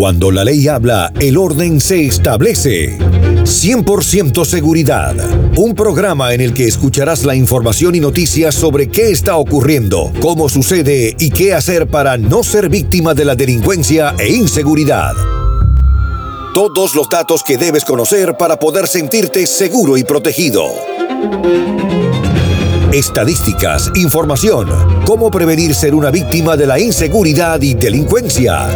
Cuando la ley habla, el orden se establece. 100% Seguridad, un programa en el que escucharás la información y noticias sobre qué está ocurriendo, cómo sucede y qué hacer para no ser víctima de la delincuencia e inseguridad. Todos los datos que debes conocer para poder sentirte seguro y protegido. Estadísticas, información, cómo prevenir ser una víctima de la inseguridad y delincuencia.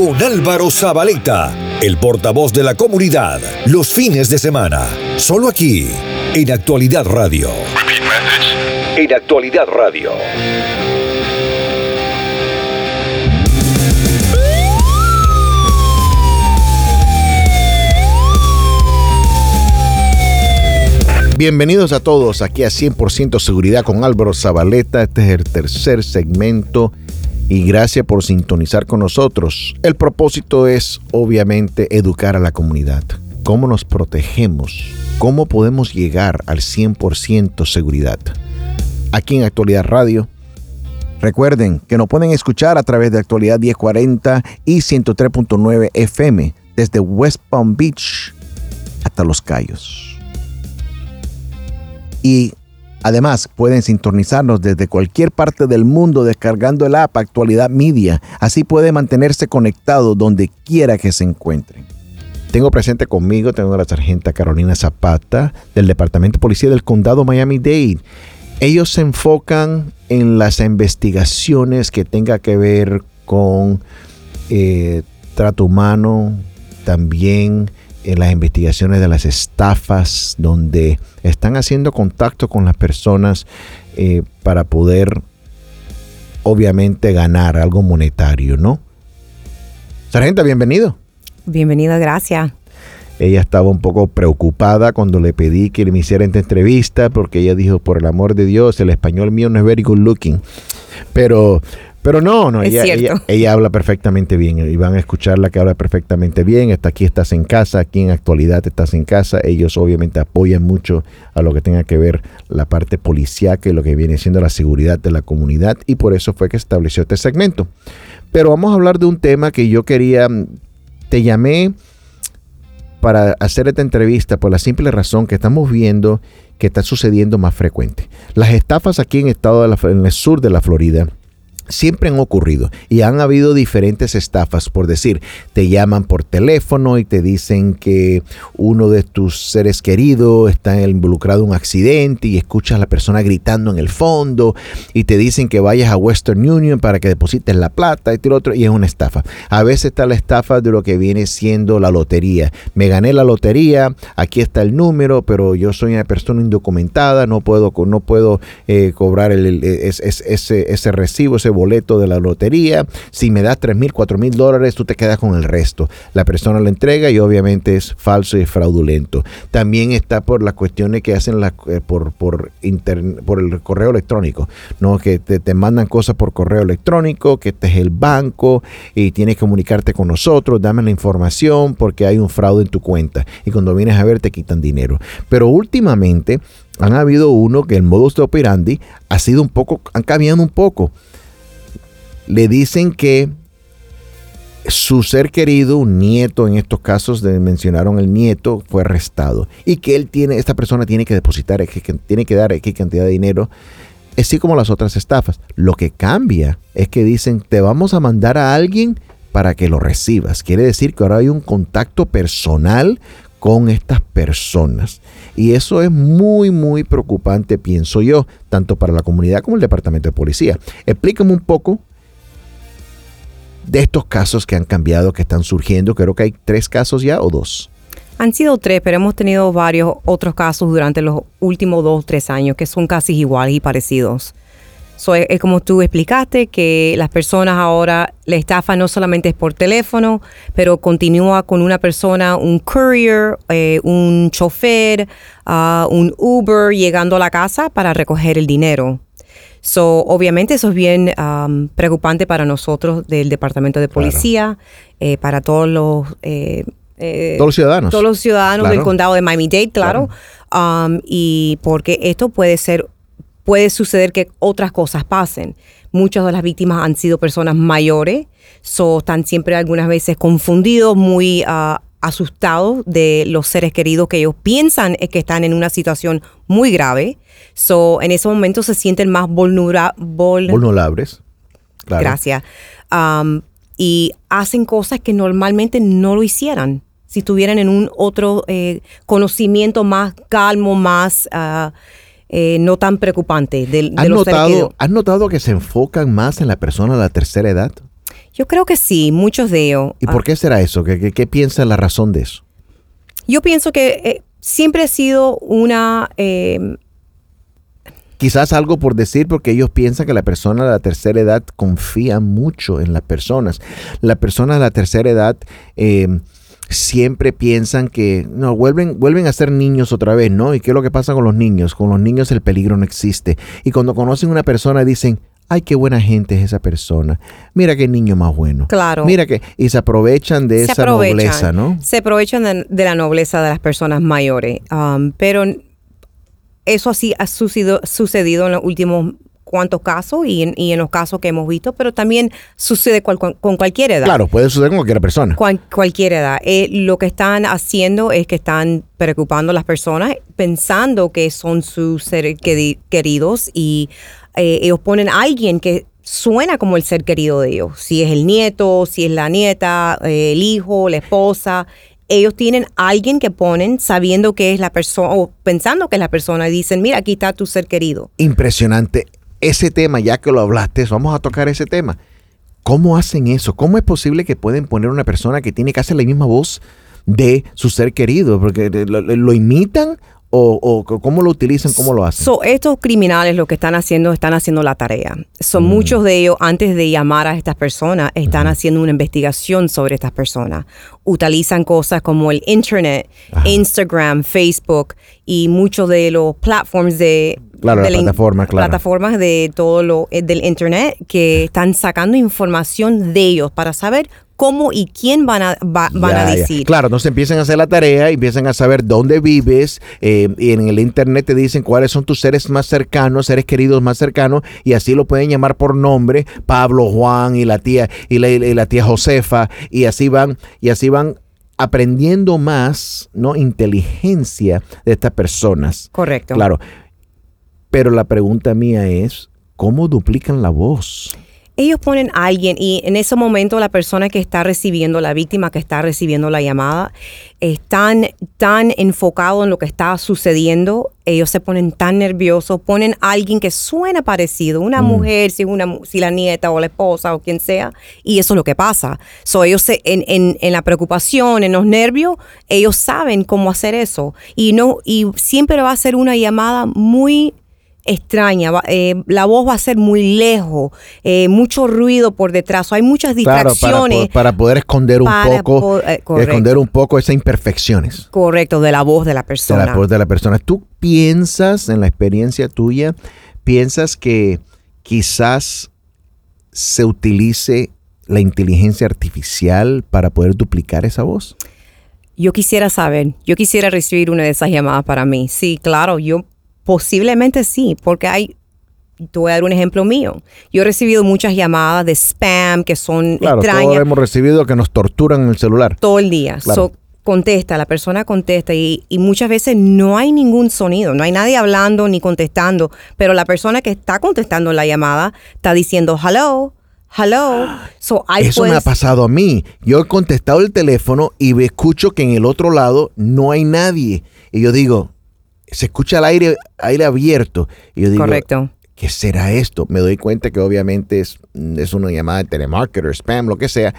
Con Álvaro Zabaleta, el portavoz de la comunidad, los fines de semana, solo aquí, en Actualidad Radio. En Actualidad Radio. Bienvenidos a todos aquí a 100% Seguridad con Álvaro Zabaleta. Este es el tercer segmento y gracias por sintonizar con nosotros. El propósito es obviamente educar a la comunidad. ¿Cómo nos protegemos? ¿Cómo podemos llegar al 100% seguridad? Aquí en Actualidad Radio. Recuerden que nos pueden escuchar a través de Actualidad 1040 y 103.9 FM desde West Palm Beach hasta Los Cayos. Y además pueden sintonizarnos desde cualquier parte del mundo descargando el app Actualidad Media. Así puede mantenerse conectado donde quiera que se encuentren. Tengo presente conmigo, tengo a la sargenta Carolina Zapata del Departamento de Policía del Condado Miami-Dade. Ellos se enfocan en las investigaciones que tenga que ver con eh, trato humano, también en las investigaciones de las estafas, donde están haciendo contacto con las personas eh, para poder, obviamente, ganar algo monetario, ¿no? Sargenta, bienvenido. Bienvenida, gracias. Ella estaba un poco preocupada cuando le pedí que me hiciera esta entrevista porque ella dijo, por el amor de Dios, el español mío no es very good looking. Pero pero no, no, ella, ella, habla perfectamente bien y van a escucharla que habla perfectamente bien. Está aquí, estás en casa, aquí en actualidad estás en casa. Ellos obviamente apoyan mucho a lo que tenga que ver la parte policíaca y lo que viene siendo la seguridad de la comunidad y por eso fue que se estableció este segmento. Pero vamos a hablar de un tema que yo quería, te llamé para hacer esta entrevista por la simple razón que estamos viendo que está sucediendo más frecuente. Las estafas aquí en, estado en el sur de la Florida siempre han ocurrido y han habido diferentes estafas, por decir, te llaman por teléfono y te dicen que uno de tus seres queridos está involucrado en un accidente y escuchas a la persona gritando en el fondo y te dicen que vayas a Western Union para que deposites la plata y otro y es una estafa. A veces está la estafa de lo que viene siendo la lotería. Me gané la lotería, aquí está el número, pero yo soy una persona indocumentada, no puedo, no puedo eh, cobrar el, ese, recibo, ese de la lotería. Si me das 3 mil, 4 mil dólares, tú te quedas con el resto. La persona lo entrega y obviamente es falso y fraudulento. También está por las cuestiones que hacen la, eh, por, por, por el correo electrónico, ¿no? que te, te, mandan cosas por correo electrónico, que este es el banco y tienes que comunicarte con nosotros, dame la información porque hay un fraude en tu cuenta. Y cuando vienes a ver te quitan dinero. Pero últimamente han habido uno que el modus operandi ha sido un poco, han cambiado un poco le dicen que su ser querido, un nieto en estos casos, mencionaron el nieto, fue arrestado y que él tiene, esta persona tiene que depositar, tiene que dar X cantidad de dinero, así como las otras estafas. Lo que cambia es que dicen, te vamos a mandar a alguien para que lo recibas. Quiere decir que ahora hay un contacto personal con estas personas. Y eso es muy, muy preocupante, pienso yo, tanto para la comunidad como el Departamento de Policía. Explícame un poco de estos casos que han cambiado, que están surgiendo? Creo que hay tres casos ya o dos. Han sido tres, pero hemos tenido varios otros casos durante los últimos dos o tres años que son casi iguales y parecidos. es, como tú explicaste, que las personas ahora, la estafa no solamente es por teléfono, pero continúa con una persona, un courier, eh, un chofer, ah, un Uber llegando a la casa para recoger el dinero. So, obviamente eso es bien um, preocupante para nosotros del Departamento de Policía, eh, para todos los... Eh, eh, todos los ciudadanos. Todos los ciudadanos del condado de Miami-Dade, claro. Um, y porque esto puede ser, puede suceder que otras cosas pasen. Muchas de las víctimas han sido personas mayores So, están siempre algunas veces confundidos, muy ah, asustados de los seres queridos que ellos piensan que están en una situación muy grave. So, en ese momento se sienten más vulnerables. Gracias. Um, y hacen cosas que normalmente no lo hicieran si estuvieran en un otro eh, conocimiento más calmo, más uh, eh, no tan preocupante de, ¿Has, notado, ¿Has notado que se enfocan más en la persona de la tercera edad? Yo creo que sí, muchos de ellos. ¿Y por qué será eso? ¿Qué, qué, piensa la razón de eso? Yo pienso que eh, siempre ha sido una... Em, Quizás algo por decir porque ellos piensan que la persona de la tercera edad confía mucho en las personas. La persona de la tercera edad... Eh, siempre piensan que no vuelven vuelven a ser niños otra vez, ¿no? ¿Y qué es lo que pasa con los niños? Con los niños el peligro no existe. Y cuando conocen una persona dicen, ay, qué buena gente es esa persona. Mira qué niño más bueno. Claro. Mira que, y se aprovechan de esa nobleza, ¿no? Se aprovechan de, la nobleza de las personas mayores. Um, pero eso así ha sucedido, sucedido en los últimos cuantos casos y en, y en, los casos que hemos visto, pero también sucede con, cualquier edad. Claro, puede suceder con cualquier persona. cualquier edad. Eh, lo que están haciendo es que están preocupando a las personas pensando que son sus seres queridos y eh, ellos ponen a alguien que suena como el ser querido de ellos. Si es el nieto, si es la nieta, eh, el hijo, la esposa ellos tienen alguien que ponen sabiendo que es la persona o pensando que es la persona y dicen, mira, aquí está tu ser querido. Impresionante ese tema, ya que lo hablaste, vamos a tocar ese tema. ¿Cómo hacen eso? ¿Cómo es posible que pueden poner una persona que tiene casi la misma voz de su ser querido? Porque lo, imitan o, cómo lo utilizan, cómo lo hacen? estos criminales lo que están haciendo, están haciendo la tarea. Son mm. muchos de ellos, antes de llamar a estas personas, están haciendo una investigación sobre estas personas. Utilizan cosas como el Internet, Instagram, Facebook y muchos de los platforms de Claro, de plataforma, claro. plataformas de todo lo eh, del internet que están sacando información de ellos para saber cómo y quién van a, van a decir. Claro, entonces empiezan a hacer la tarea empiezan a saber dónde vives eh, y en el internet te dicen cuáles son tus seres más cercanos, seres queridos más cercanos y así lo pueden llamar por nombre, Pablo, Juan y la tía y la, y la tía Josefa y así van y así van aprendiendo más, ¿no? Inteligencia de estas personas. Correcto. Claro. Pero la pregunta mía es, ¿cómo duplican la voz? Ellos ponen a alguien y en ese momento la persona que está recibiendo, la víctima que está recibiendo la llamada, están tan enfocado en lo que está sucediendo, ellos se ponen tan nerviosos, ponen a alguien que suena parecido, una mm. mujer, si, una, si la nieta o la esposa o quien sea, y eso es lo que pasa. So, ellos se, en, en, en la preocupación, en los nervios, ellos saben cómo hacer eso. Y, no, y siempre va a ser una llamada muy extraña, eh, la voz va a ser muy lejos, eh, mucho ruido por detrás, hay muchas distracciones. para, poder esconder un poco, eh, esconder un poco esas imperfecciones. Correcto, de la voz de la persona. De la voz de la persona. ¿Tú piensas, en la experiencia tuya, piensas que quizás se utilice la inteligencia artificial para poder duplicar esa voz? Yo quisiera saber, yo quisiera recibir una de esas llamadas para mí. Sí, claro, yo Posiblemente sí, porque hay, te voy a dar un ejemplo mío. Yo he recibido muchas llamadas de spam que son claro, extrañas. Todos hemos recibido que nos torturan en el celular. Todo el día. contesta, la persona contesta y, y, muchas veces no hay ningún sonido, no hay nadie hablando ni contestando, pero la persona que está contestando la llamada está diciendo hello, hello. So, Eso me ha pasado a mí. Yo he contestado el teléfono y escucho que en el otro lado no hay nadie. Y yo digo, se escucha el aire, aire abierto. Y yo digo, Correcto. ¿qué será esto? Me doy cuenta que obviamente es, es una llamada de telemarketer, spam, lo que sea,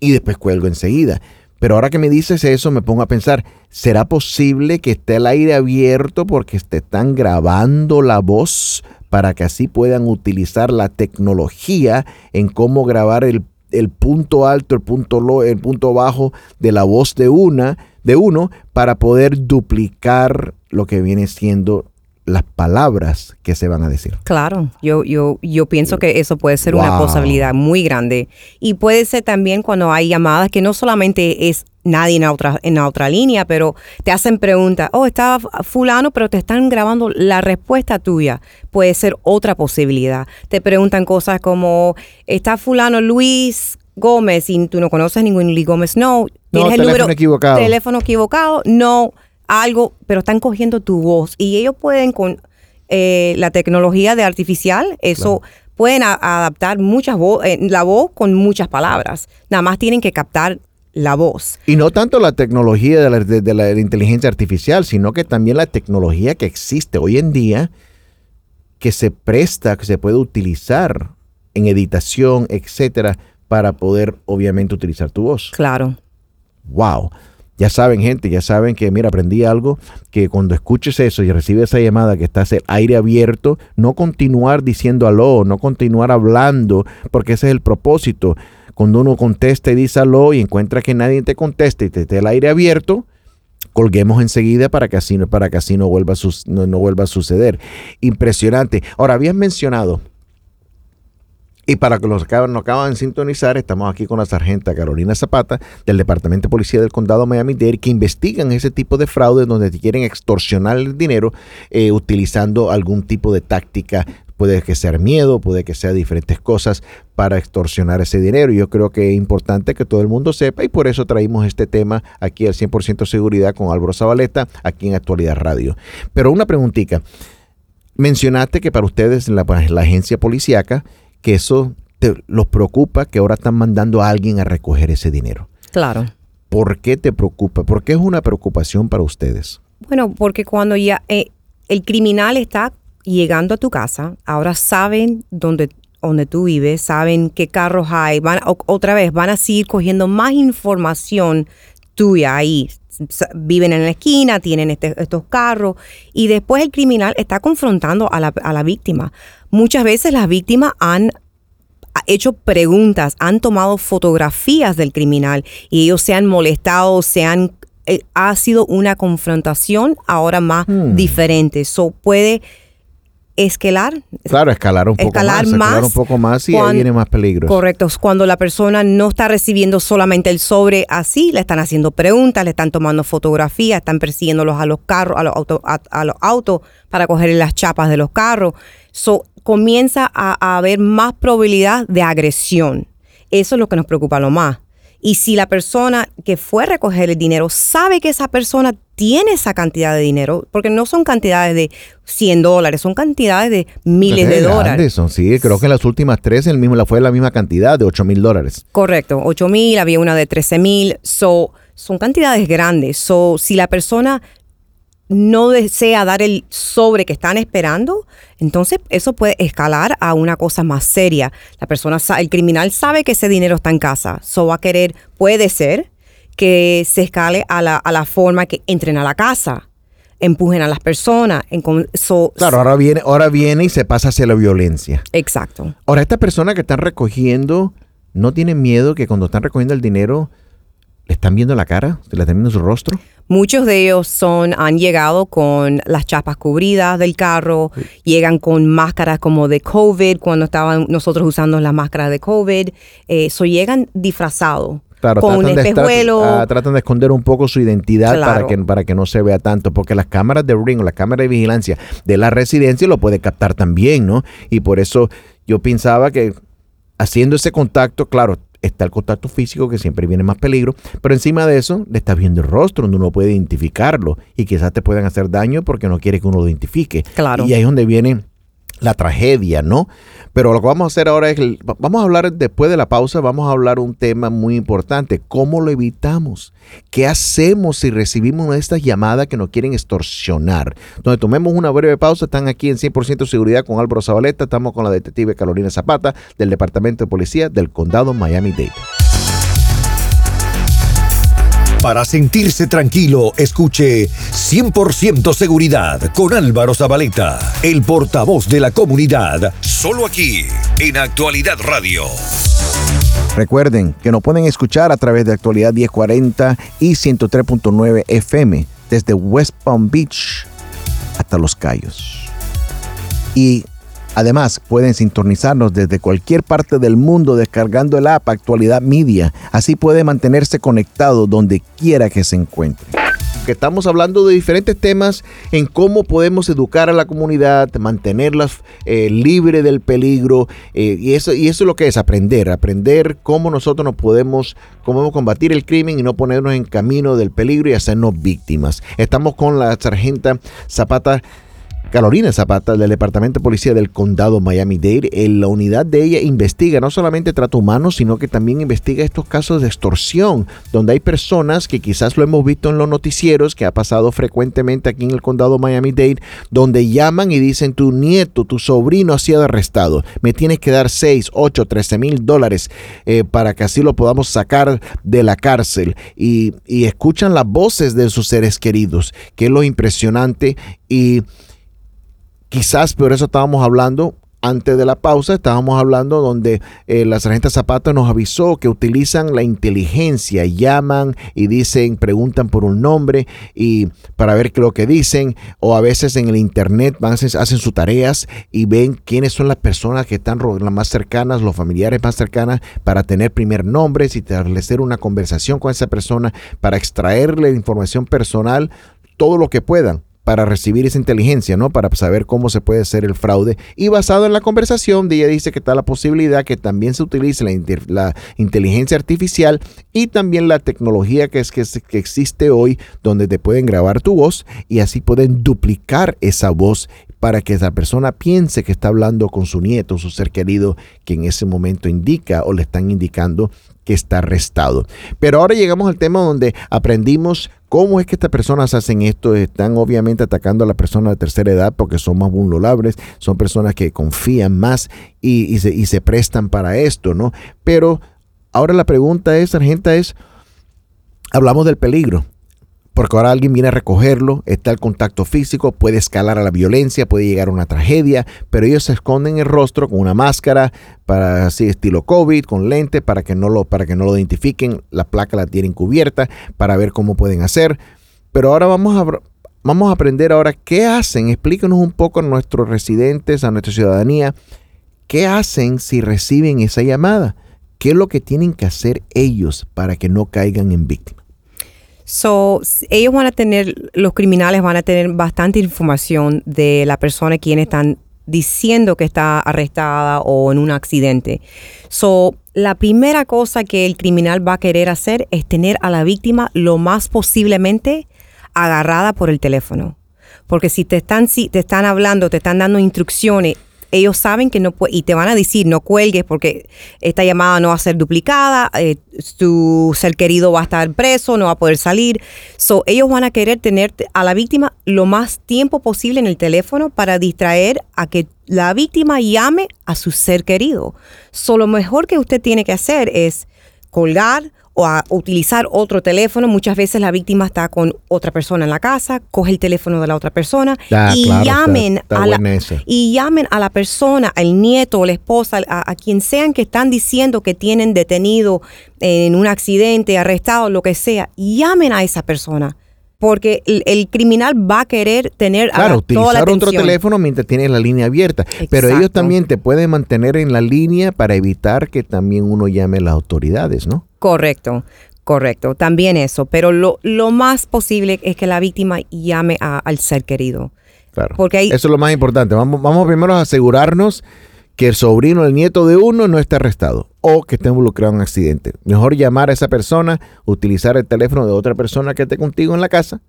y después cuelgo enseguida. Pero ahora que me dices eso, me pongo a pensar, ¿será posible que esté el aire abierto porque te están grabando la voz para que así puedan utilizar la tecnología en cómo grabar el, el punto alto, el punto, el punto bajo de la voz de una, de uno, para poder duplicar lo que viene siendo las palabras que se van a decir. Claro, yo, yo, yo pienso que eso puede ser una posibilidad muy grande. Y puede ser también cuando hay llamadas que no solamente es nadie en otra, en otra línea, pero te hacen preguntas, oh, está fulano, pero te están grabando la respuesta tuya. Puede ser otra posibilidad. Te preguntan cosas como, está fulano Luis Gómez y tú no conoces ningún Lee Gómez, no. Tienes el número equivocado. Teléfono equivocado, no. Algo, pero están cogiendo tu voz y ellos pueden con eh, la tecnología de artificial, eso pueden adaptar muchas eh, la voz con muchas palabras. Nada más tienen que captar la voz. Y no tanto la tecnología de la, de la, inteligencia artificial, sino que también la tecnología que existe hoy en día, que se presta, que se puede utilizar en editación, etcétera, para poder obviamente utilizar tu voz. Claro. Wow. Ya saben, gente, ya saben que, mira, aprendí algo, que cuando escuches eso y recibes esa llamada que estás el aire abierto, no continuar diciendo aló, no continuar hablando, porque ese es el propósito. Cuando uno contesta y dice aló y encuentra que nadie te conteste y te esté el aire abierto, colguemos enseguida para que así, para que así no, vuelva no, no vuelva a suceder. Impresionante. Ahora, habías mencionado y para que los acaban, nos acaban de sintonizar, estamos aquí con la sargenta Carolina Zapata del Departamento de Policía del Condado Miami-Dade que investigan ese tipo de fraude donde te quieren extorsionar el dinero eh, utilizando algún tipo de táctica. Puede que sea miedo, puede que sea diferentes cosas para extorsionar ese dinero. Yo creo que es importante que todo el mundo sepa y por eso traímos este tema aquí al 100% seguridad con Álvaro Zabaleta, aquí en Actualidad Radio. Pero una preguntita. Mencionaste que para ustedes la, la agencia policíaca que eso te, los preocupa que ahora están mandando a alguien a recoger ese dinero. Claro. ¿Por qué te preocupa? ¿Por qué es una preocupación para ustedes? Bueno, porque cuando ya eh, el criminal está llegando a tu casa, ahora saben dónde, dónde tú vives, saben qué carros hay, van otra vez van a seguir cogiendo más información tuya ahí. Viven en la esquina, tienen este, estos carros y después el criminal está confrontando a la, a la víctima. Muchas veces las víctimas han hecho preguntas, han tomado fotografías del criminal y ellos se han molestado, se han eh, ha sido una confrontación ahora más hmm. diferente. Eso puede escalar. Claro, escalar un poco más, Escalar un poco más y ahí viene más peligro. Correcto. Cuando la persona no está recibiendo solamente el sobre así, le están haciendo preguntas, le están tomando fotografías, están persiguiéndolos a los carros, a los autos, a, los autos para coger las chapas de los carros. So, comienza a, haber más probabilidad de agresión. Eso es lo que nos preocupa lo más. Y si la persona que fue a recoger el dinero sabe que esa persona tiene esa cantidad de dinero, porque no son cantidades de 100 dólares, son cantidades de miles de dólares. Son, sí, creo que en las últimas tres el mismo, la fue la misma cantidad de 8 mil dólares. Correcto, 8 mil, había una de 13 mil. So, son cantidades grandes. So, si la persona no desea dar el sobre que están esperando, entonces eso puede escalar a una cosa más seria. La persona, el criminal sabe que ese dinero está en casa, so va a querer, puede ser que se escale a la, a la forma que entren a la casa, empujen a las personas. En, claro, ahora viene, ahora viene y se pasa hacia la violencia. Exacto. Ahora, estas personas que están recogiendo, ¿no tienen miedo que cuando están recogiendo el dinero le están viendo la cara? ¿Le están viendo su rostro? Muchos de ellos son, han llegado con las chapas cubridas del carro, llegan con máscaras como de COVID, cuando estaban nosotros usando las máscaras de COVID, eso eh, llegan disfrazados. Claro, con tratan, un espejuelo. De ah, tratan de esconder un poco su identidad para, que, para que no se vea tanto, porque las cámaras de ring o las cámaras de vigilancia de la residencia lo puede captar también, ¿no? Y por eso yo pensaba que haciendo ese contacto, claro, está el contacto físico que siempre viene más peligro, pero encima de eso le estás viendo el rostro donde uno puede identificarlo y quizás te puedan hacer daño porque no quiere que uno lo identifique. Claro. Y ahí es donde viene la tragedia, ¿no? Pero lo que vamos a hacer ahora es, vamos a hablar después de la pausa, vamos a hablar un tema muy importante, ¿cómo lo evitamos? ¿Qué hacemos si recibimos estas llamadas que nos quieren extorsionar? Donde tomemos una breve pausa, están aquí en 100% seguridad con Álvaro Zabaleta, estamos con la detective Carolina Zapata del Departamento de Policía del Condado Miami-Dade. Para sentirse tranquilo, escuche 100% Seguridad con Álvaro Zabaleta, el portavoz de la comunidad, solo aquí, en Actualidad Radio. Recuerden que nos pueden escuchar a través de Actualidad 1040 y 103.9 FM desde West Palm Beach hasta Los Cayos. Y Además, pueden sintonizarnos desde cualquier parte del mundo descargando el app Actualidad Media. Así puede mantenerse conectado donde quiera que se encuentre. Que estamos hablando de diferentes temas en cómo podemos educar a la comunidad, mantenerla eh, libre del peligro. Eh, y, eso, y eso es lo que es aprender, aprender cómo nosotros nos podemos, cómo combatir el crimen y no ponernos en camino del peligro y hacernos víctimas. Estamos con la sargenta Zapata Carolina Zapata del Departamento de Policía del Condado Miami-Dade. En la unidad de ella investiga no solamente trato humano, sino que también investiga estos casos de extorsión, donde hay personas que quizás lo hemos visto en los noticieros, que ha pasado frecuentemente aquí en el Condado Miami-Dade, donde llaman y dicen tu nieto, tu sobrino ha sido arrestado. Me tienes que dar 6, 8, 13 mil dólares eh, para que así lo podamos sacar de la cárcel. Y, y escuchan las voces de sus seres queridos, que es lo impresionante. Y Quizás por eso estábamos hablando antes de la pausa, estábamos hablando donde eh, la sargenta Zapata nos avisó que utilizan la inteligencia, llaman y dicen, preguntan por un nombre y para ver qué lo que dicen, o a veces en el internet van, hacen sus tareas y ven quiénes son las personas que están las más cercanas, los familiares más cercanas, para tener primer nombres y establecer una conversación con esa persona, para extraerle información personal, todo lo que puedan para recibir esa inteligencia, ¿no? Para saber cómo se puede hacer el fraude. Y basado en la conversación, ella dice que está la posibilidad que también se utilice la, inteligencia artificial y también la tecnología que, es, que existe hoy, donde te pueden grabar tu voz y así pueden duplicar esa voz para que esa persona piense que está hablando con su nieto, su ser querido, que en ese momento indica o le están indicando que está arrestado. Pero ahora llegamos al tema donde aprendimos cómo es que estas personas hacen esto. Están obviamente atacando a la persona de tercera edad porque son más vulnerables, son personas que confían más y, se, y se prestan para esto, ¿no? Pero ahora la pregunta es, sargenta, es, hablamos del peligro porque ahora alguien viene a recogerlo, está el contacto físico, puede escalar a la violencia, puede llegar a una tragedia, pero ellos se esconden el rostro con una máscara para así estilo COVID, con lente para que no lo para que no lo identifiquen, la placa la tienen cubierta para ver cómo pueden hacer. Pero ahora vamos a vamos a aprender ahora qué hacen, explíquenos un poco a nuestros residentes, a nuestra ciudadanía, qué hacen si reciben esa llamada, qué es lo que tienen que hacer ellos para que no caigan en víctimas. So, ellos van a tener, los criminales van a tener bastante información de la persona quienes están diciendo que está arrestada o en un accidente. So, la primera cosa que el criminal va a querer hacer es tener a la víctima lo más posiblemente agarrada por el teléfono. Porque si te están, si te están hablando, te están dando instrucciones ellos saben que no puede, y te van a decir, no cuelgues porque esta llamada no va a ser duplicada, eh, tu ser querido va a estar preso, no va a poder salir. So, ellos van a querer tener a la víctima lo más tiempo posible en el teléfono para distraer a que la víctima llame a su ser querido. So, lo mejor que usted tiene que hacer es colgar o a utilizar otro teléfono. Muchas veces la víctima está con otra persona en la casa, coge el teléfono de la otra persona ah, y llamen a la y llamen a la persona, al nieto o la esposa, a, quien sean que están diciendo que tienen detenido en un accidente, arrestado, lo que sea, llamen a esa persona porque el, criminal va a querer tener claro, utilizar otro teléfono mientras tiene la línea abierta, pero ellos también te pueden mantener en la línea para evitar que también uno llame a las autoridades, ¿no? Correcto. Correcto, también eso, pero lo, lo más posible es que la víctima llame al ser querido. Claro. Porque Eso es lo más importante. Vamos, vamos primero a asegurarnos que el sobrino, el nieto de uno no esté arrestado o que esté involucrado en un accidente. Mejor llamar a esa persona, utilizar el teléfono de otra persona que esté contigo en la casa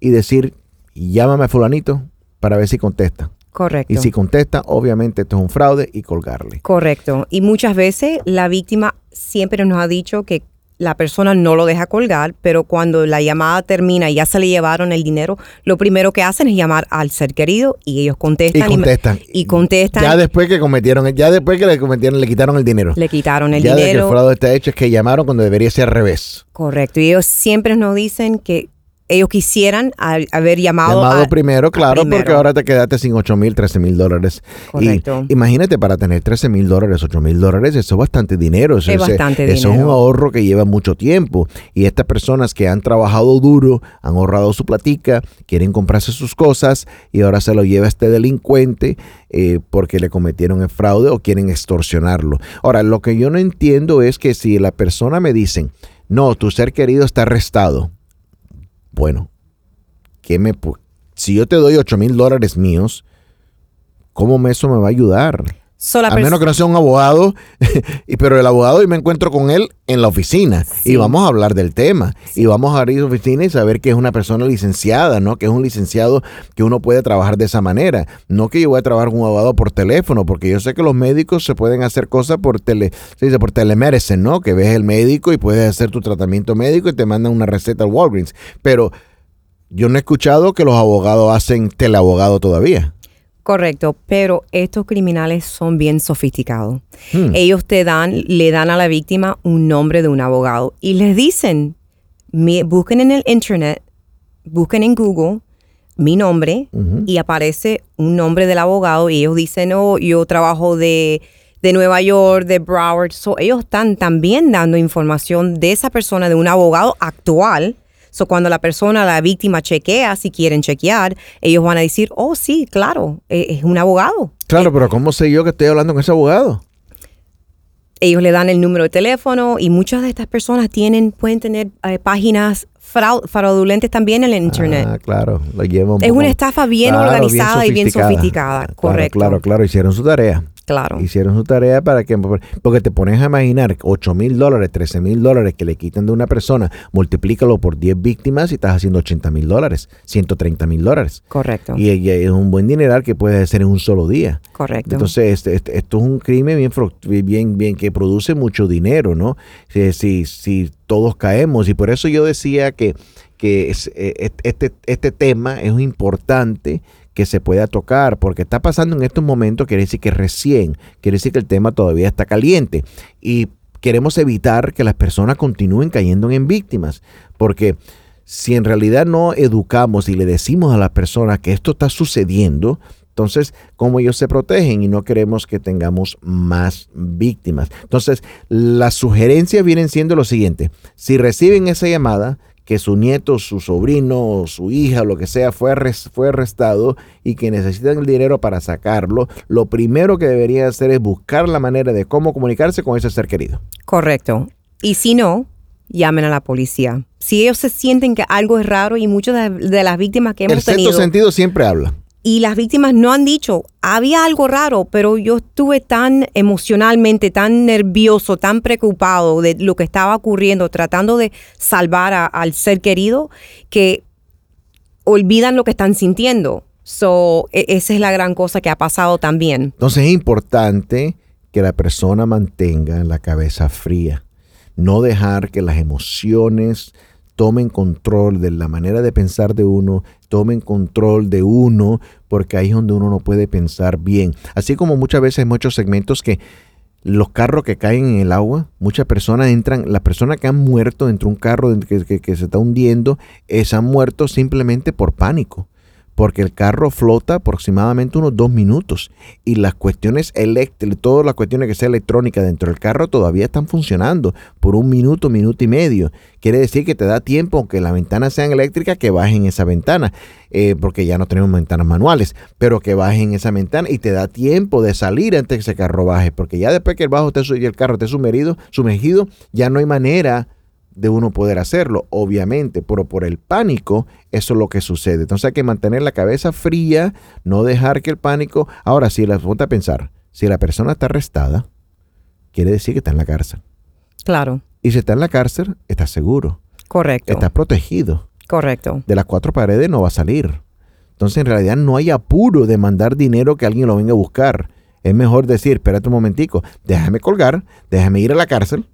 y decir, llámame a fulanito para ver si contesta. Correcto. Y si contesta, obviamente esto es un fraude y colgarle. Correcto. Y muchas veces la víctima siempre nos ha dicho que la persona no lo deja colgar, pero cuando la llamada termina y ya se le llevaron el dinero, lo primero que hacen es llamar al ser querido y ellos contestan. Y contestan. Y, contestan. Ya después que cometieron, ya después que le cometieron, le quitaron el dinero. Le quitaron el dinero. Ya que el fraude está hecho es que llamaron cuando debería ser al revés. Correcto. Y ellos siempre nos dicen que ellos quisieran haber llamado. Llamado primero, claro, porque ahora te quedaste sin 8 mil, 13 mil dólares. Correcto. imagínate, para tener 13 mil dólares, 8 mil dólares, eso es bastante dinero. Eso es, bastante dinero. Eso es un ahorro que lleva mucho tiempo. Y estas personas que han trabajado duro, han ahorrado su platica, quieren comprarse sus cosas y ahora se lo lleva este delincuente eh, porque le cometieron el fraude o quieren extorsionarlo. Ahora, lo que yo no entiendo es que si la persona me dicen, no, tu ser querido está arrestado bueno, ¿qué me, si yo te doy 8 mil dólares míos, ¿cómo eso me va a ayudar? A menos que no sea un abogado, pero el abogado y me encuentro con él en la oficina y vamos a hablar del tema y vamos a abrir su oficina y saber que es una persona licenciada, ¿no? Que es un licenciado que uno puede trabajar de esa manera, no que yo voy a trabajar con un abogado por teléfono, porque yo sé que los médicos se pueden hacer cosas por tele, se dice por telemedicine, ¿no? Que ves el médico y puedes hacer tu tratamiento médico y te mandan una receta al Walgreens, pero yo no he escuchado que los abogados hacen teleabogado todavía. Correcto, pero estos criminales son bien sofisticados. Hmm. Ellos te dan, le dan a la víctima un nombre de un abogado y les dicen, busquen en el internet, busquen en Google mi nombre y aparece un nombre del abogado y ellos dicen, oh, yo trabajo de, de Nueva York, de Broward. So, ellos están también dando información de esa persona, de un abogado actual So, cuando la persona, la víctima chequea, si quieren chequear, ellos van a decir, oh, sí, claro, e, es un abogado. Claro, pero ¿cómo sé yo que estoy hablando con ese abogado? Ellos le dan el número de teléfono y muchas de estas personas tienen, pueden tener eh, páginas fraudulentes también en el internet. Ah, claro, lo llevo Es una estafa bien organizada y bien sofisticada, correcto. Claro, claro, hicieron su tarea. Claro. Hicieron su tarea para que, porque te pones a imaginar 8 mil dólares, 13 mil dólares que le quitan de una persona, multiplícalo por 10 víctimas y estás haciendo 80 mil dólares, 130 mil dólares. Correcto. Y, es un buen dineral que puedes hacer en un solo día. Correcto. Entonces, este, este, esto es un crimen bien, bien, bien que produce mucho dinero, ¿no? Si, si, si todos caemos. Y por eso yo decía que, que eh, este, este tema es importante que se pueda tocar, porque está pasando en estos momentos, quiere decir que recién, quiere decir que el tema todavía está caliente y queremos evitar que las personas continúen cayendo en víctimas, porque si en realidad no educamos y le decimos a las personas que esto está sucediendo, entonces, ¿cómo ellos se protegen? Y no queremos que tengamos más víctimas. Entonces, las sugerencias vienen siendo lo siguiente. Si reciben esa llamada, que su nieto, su sobrino, su hija, lo que sea, fue, fue arrestado y que necesitan el dinero para sacarlo, lo primero que deberían hacer es buscar la manera de cómo comunicarse con ese ser querido. Correcto. Y si no, llamen a la policía. Si ellos se sienten que algo es raro y muchas de, las víctimas que hemos tenido... El sentido siempre habla y las víctimas no han dicho, había algo raro, pero yo estuve tan emocionalmente, tan nervioso, tan preocupado de lo que estaba ocurriendo, tratando de salvar al ser querido, que olvidan lo que están sintiendo. So, e, esa es la gran cosa que ha pasado también. Entonces es importante que la persona mantenga la cabeza fría, no dejar que las emociones tomen control de la manera de pensar de uno, tomen control de uno, porque ahí es donde uno no puede pensar bien. Así como muchas veces muchos segmentos que los carros que caen en el agua, muchas personas entran, las personas que han muerto dentro de un carro que, se está hundiendo, es, han muerto simplemente por pánico porque el carro flota aproximadamente unos dos minutos y las cuestiones eléctricas, todas las cuestiones que sea electrónica dentro del carro todavía están funcionando por un minuto, minuto y medio. Quiere decir que te da tiempo, aunque las ventanas sean eléctricas, que bajen esa ventana, eh, porque ya no tenemos ventanas manuales, pero que bajen esa ventana y te da tiempo de salir antes que ese carro baje, porque ya después que el, bajo y el carro esté sumergido, sumergido, ya no hay manera de uno poder hacerlo, obviamente, pero por el pánico eso es lo que sucede. Entonces hay que mantener la cabeza fría, no dejar que el pánico... Ahora, si la ponte a pensar, si la persona está arrestada, quiere decir que está en la cárcel. Claro. Y si está en la cárcel, está seguro. Correcto. Está protegido. Correcto. De las cuatro paredes no va a salir. Entonces, en realidad no hay apuro de mandar dinero que alguien lo venga a buscar. Es mejor decir, espérate un momentico, déjame colgar, déjame ir a la cárcel,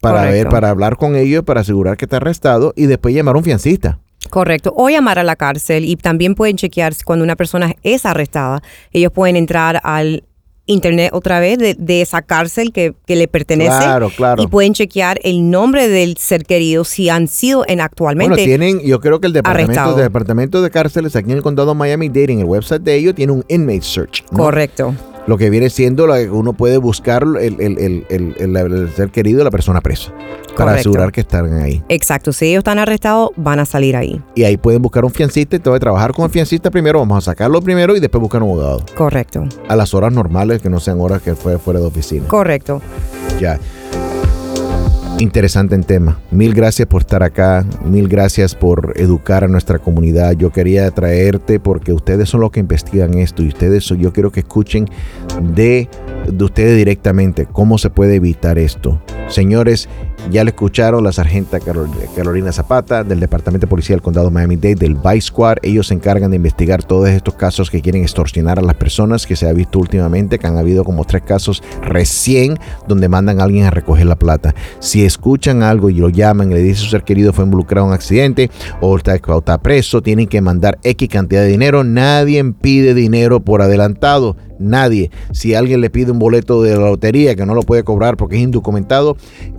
para ver, para hablar con ellos, para asegurar que está arrestado y después llamar a un fiancista. Correcto. O llamar a la cárcel y también pueden chequear cuando una persona es arrestada. Ellos pueden entrar al internet otra vez de, esa cárcel que, le pertenece. Claro, claro. Y pueden chequear el nombre del ser querido si han sido en actualmente. Bueno, tienen, yo creo que el departamento, de, departamento de cárceles aquí en el condado Miami-Dade, en el website de ellos, tiene un inmate search. Correcto lo que viene siendo lo que uno puede buscar el, ser querido de la persona presa para asegurar que están ahí. Exacto, si ellos están arrestados van a salir ahí. Y ahí pueden buscar un fiancista a trabajar con el fiancista primero, vamos a sacarlo primero y después buscar un abogado. Correcto. A las horas normales que no sean horas que fue fuera de oficina. Correcto. Ya. Interesante en tema. Mil gracias por estar acá, mil gracias por educar a nuestra comunidad. Yo quería traerte porque ustedes son los que investigan esto y ustedes yo quiero que escuchen de, de ustedes directamente cómo se puede evitar esto. Señores, ya le escucharon la sargenta Carolina Zapata del Departamento de Policía del Condado Miami-Dade, del Vice Squad. Ellos se encargan de investigar todos estos casos que quieren extorsionar a las personas que se ha visto últimamente, que han habido como tres casos recién donde mandan a alguien a recoger la plata. Si escuchan algo y lo llaman y le dicen su ser querido fue involucrado en un accidente o está, o está preso, tienen que mandar X cantidad de dinero. Nadie pide dinero por adelantado. Nadie. Si alguien le pide un boleto de la lotería que no lo puede cobrar porque es indocumentado,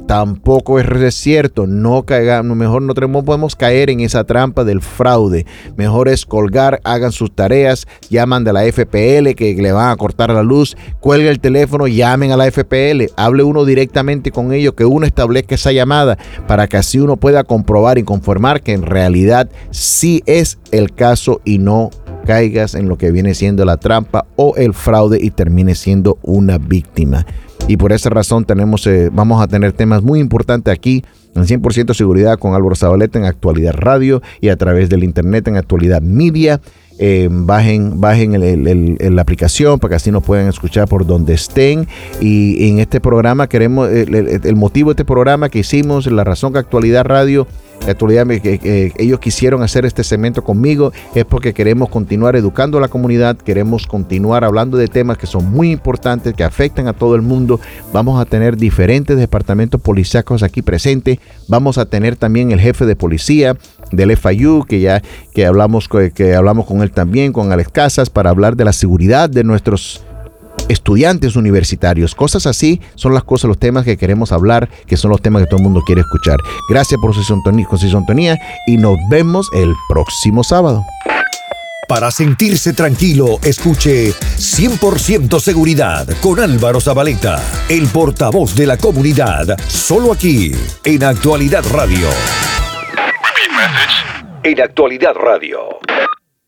tampoco es cierto. No caigamos, mejor no podemos caer en esa trampa del fraude. Mejor es colgar, hagan sus tareas, llaman de la FPL que le van a cortar la luz, cuelga el teléfono, llamen a la FPL, hable uno directamente con ellos, que uno establezca esa llamada para que así uno pueda comprobar y conformar que en realidad sí es el caso y no caigas en lo que viene siendo la trampa o el fraude y termine siendo una víctima. Y por esa razón tenemos, eh, vamos a tener temas muy importantes aquí en 100% seguridad con Álvaro Zabaleta en Actualidad Radio y a través del internet en Actualidad Media. Eh, bajen bajen la aplicación para que así nos puedan escuchar por donde estén. Y en este programa queremos, el motivo de este programa que hicimos, la razón que Actualidad Radio la actualidad que, ellos quisieron hacer este segmento conmigo es porque queremos continuar educando a la comunidad, queremos continuar hablando de temas que son muy importantes, que afectan a todo el mundo. Vamos a tener diferentes departamentos policíacos aquí presentes. Vamos a tener también el jefe de policía del FIU, que ya que hablamos, que hablamos con él también, con Alex Casas, para hablar de la seguridad de nuestros estudiantes universitarios. Cosas así son las cosas, los temas que queremos hablar, que son los temas que todo el mundo quiere escuchar. Gracias por su sintonía, su sintonía y nos vemos el próximo sábado. Para sentirse tranquilo, escuche 100% seguridad con Álvaro Zabaleta, el portavoz de la comunidad, solo aquí, en Actualidad Radio. En Actualidad Radio.